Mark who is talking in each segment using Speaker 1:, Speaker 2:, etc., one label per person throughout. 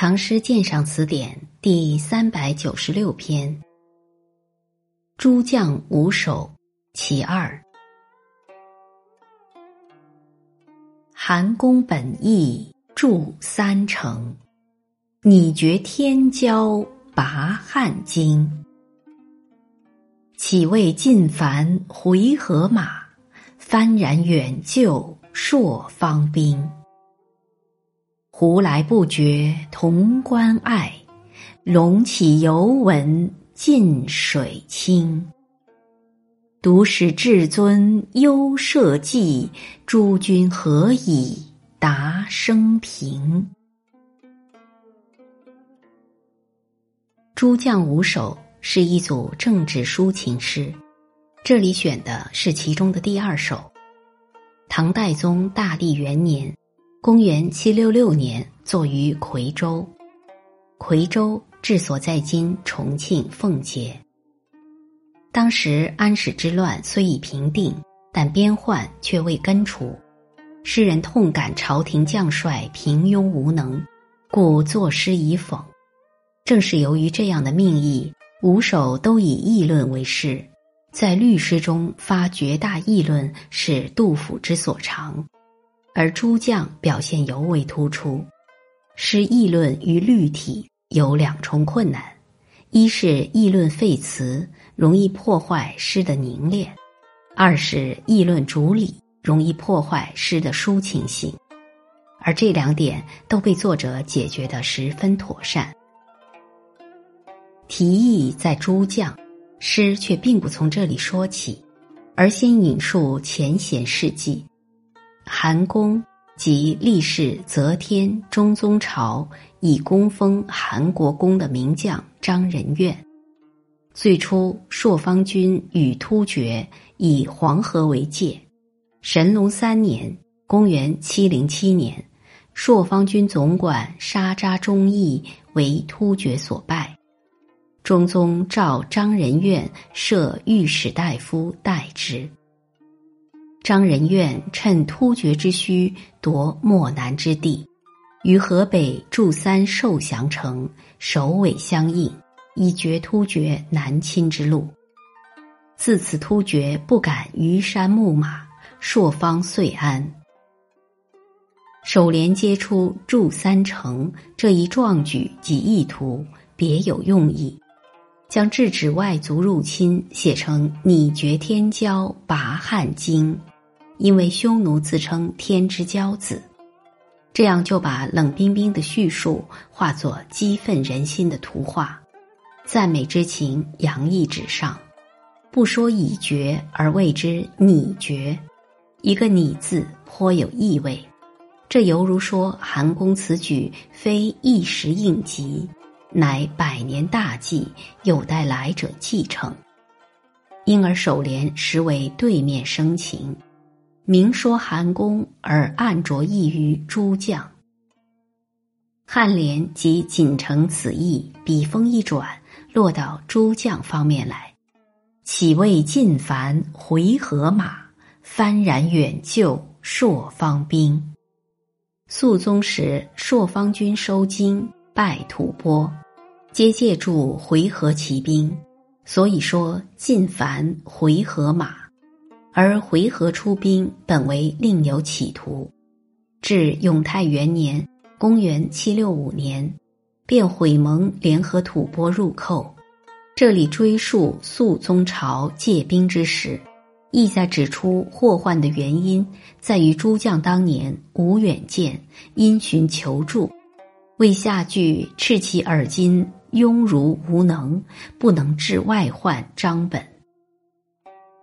Speaker 1: 唐诗鉴赏词典第三百九十六篇《诸将五首·其二》。韩公本意著三成，拟绝天骄拔汉京。岂为晋凡回纥马，幡然远救朔方兵。胡来不觉潼关隘，龙起犹闻近水清。独使至尊忧社稷，诸君何以达生平？《诸将五首》是一组政治抒情诗，这里选的是其中的第二首。唐代宗大历元年。公元七六六年，作于夔州。夔州治所在今重庆奉节。当时安史之乱虽已平定，但边患却未根除。诗人痛感朝廷将帅平庸无能，故作诗以讽。正是由于这样的命意，五首都以议论为诗，在律诗中发绝大议论是杜甫之所长。而诸将表现尤为突出，诗议论与律体有两重困难：一是议论废词，容易破坏诗的凝练；二是议论主理，容易破坏诗的抒情性。而这两点都被作者解决得十分妥善。题意在诸将，诗却并不从这里说起，而先引述前贤事迹。韩公即历世则天中宗朝以功封韩国公的名将张仁愿。最初，朔方军与突厥以黄河为界。神龙三年（公元七零七年），朔方军总管沙扎忠义为突厥所败。中宗召张仁愿设御史大夫代之。张仁愿趁突厥之虚夺漠南之地，于河北筑三受降城，首尾相应，以绝突厥南侵之路。自此，突厥不敢逾山牧马，朔方遂安。首联接出筑三城这一壮举及意图，别有用意，将制止外族入侵写成拟绝天骄拔汉京。因为匈奴自称天之骄子，这样就把冷冰冰的叙述化作激愤人心的图画，赞美之情洋溢纸上。不说已绝而谓之拟绝，一个拟字颇有意味。这犹如说韩公此举非一时应急，乃百年大计，有待来者继承。因而首联实为对面生情。明说韩公，而暗着意于诸将。颔联即仅承此意，笔锋一转，落到诸将方面来。岂为晋凡回纥马，幡然远救朔方兵。肃宗时，朔方军收京，败吐蕃，皆借助回纥骑兵，所以说晋凡回纥马。而回纥出兵本为另有企图，至永泰元年（公元765年），便毁盟联合吐蕃入寇。这里追溯肃宗朝借兵之时，意在指出祸患的原因在于诸将当年无远见，因循求助，为下句斥其耳今庸儒无能，不能治外患张本。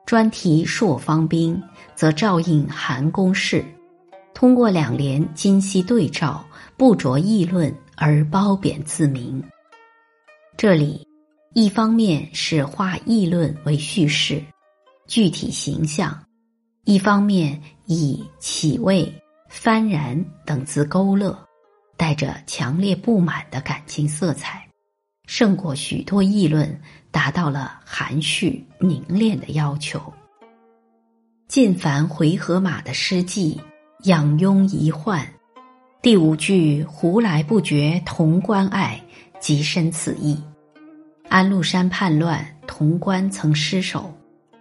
Speaker 1: 专题朔方兵，则照应韩公事，通过两联今昔对照，不着议论而褒贬自明。这里一方面是化议论为叙事，具体形象；一方面以起位、幡然等字勾勒，带着强烈不满的感情色彩。胜过许多议论，达到了含蓄凝练的要求。晋凡回纥马的诗迹，养庸遗患，第五句“胡来不觉潼关爱”，即深此意。安禄山叛乱，潼关曾失守，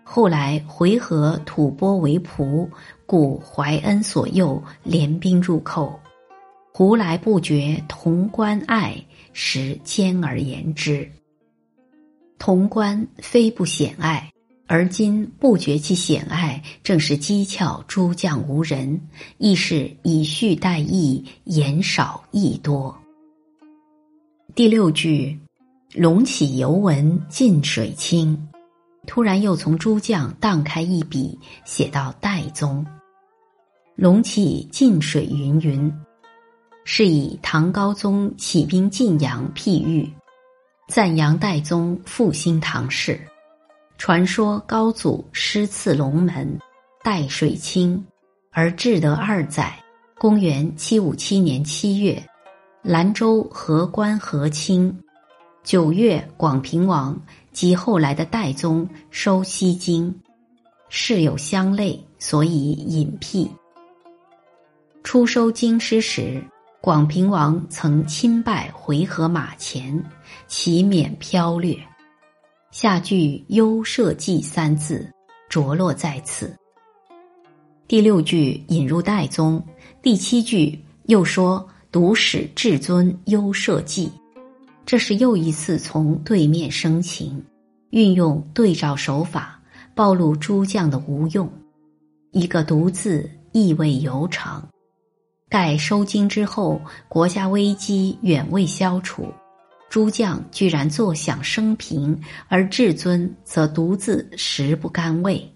Speaker 1: 后来回纥吐蕃为仆，故怀恩所诱，联兵入寇。胡来不觉潼关爱，时兼而言之。潼关非不险隘，而今不觉其险隘，正是机巧诸将无人，亦是以序代义，言少意多。第六句。龙起犹闻近水清，突然又从诸将荡开一笔，写到戴宗。龙起近水云云，是以唐高宗起兵晋阳辟喻，赞扬戴宗复兴唐氏。传说高祖师赐龙门，戴水清，而至德二载。公元七五七年七月，兰州河关河清。九月，广平王及后来的代宗收西京，事有相类，所以隐辟。初收京师时，广平王曾亲拜回纥马前，其免飘掠。下句“幽社稷”三字着落在此。第六句引入代宗，第七句又说独使至尊幽社稷。这是又一次从对面生情，运用对照手法，暴露诸将的无用。一个“独”字意味悠长。待收京之后，国家危机远未消除，诸将居然坐享升平，而至尊则独自食不甘味。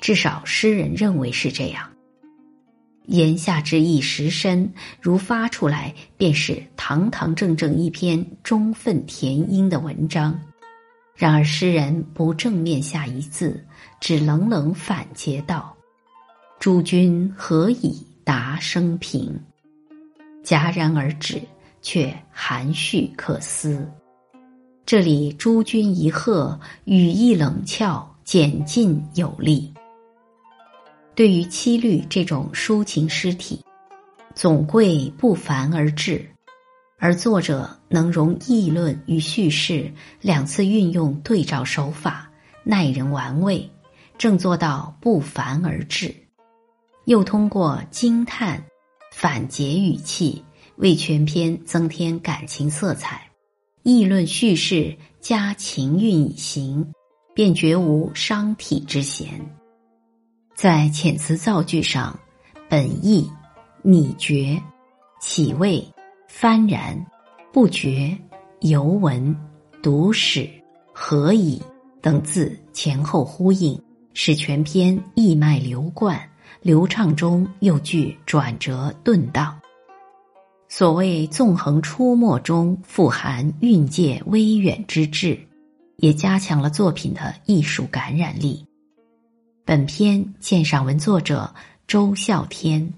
Speaker 1: 至少诗人认为是这样。言下之意实深，如发出来便是堂堂正正一篇忠愤填膺的文章。然而诗人不正面下一字，只冷冷反诘道：“诸君何以达生平？”戛然而止，却含蓄可思。这里“诸君”一贺，语意冷峭，简劲有力。对于七律这种抒情诗体，总贵不凡而至，而作者能融议论与叙事两次运用对照手法，耐人玩味，正做到不凡而至，又通过惊叹、反诘语气为全篇增添感情色彩，议论叙事加情韵以行，便绝无伤体之嫌。在遣词造句上，本意、拟绝、起味、幡然、不觉、犹闻、读史、何以等字前后呼应，使全篇意脉流贯、流畅中又具转折顿荡。所谓纵横出没中富含蕴藉微远之志，也加强了作品的艺术感染力。本篇鉴赏文作者周孝天。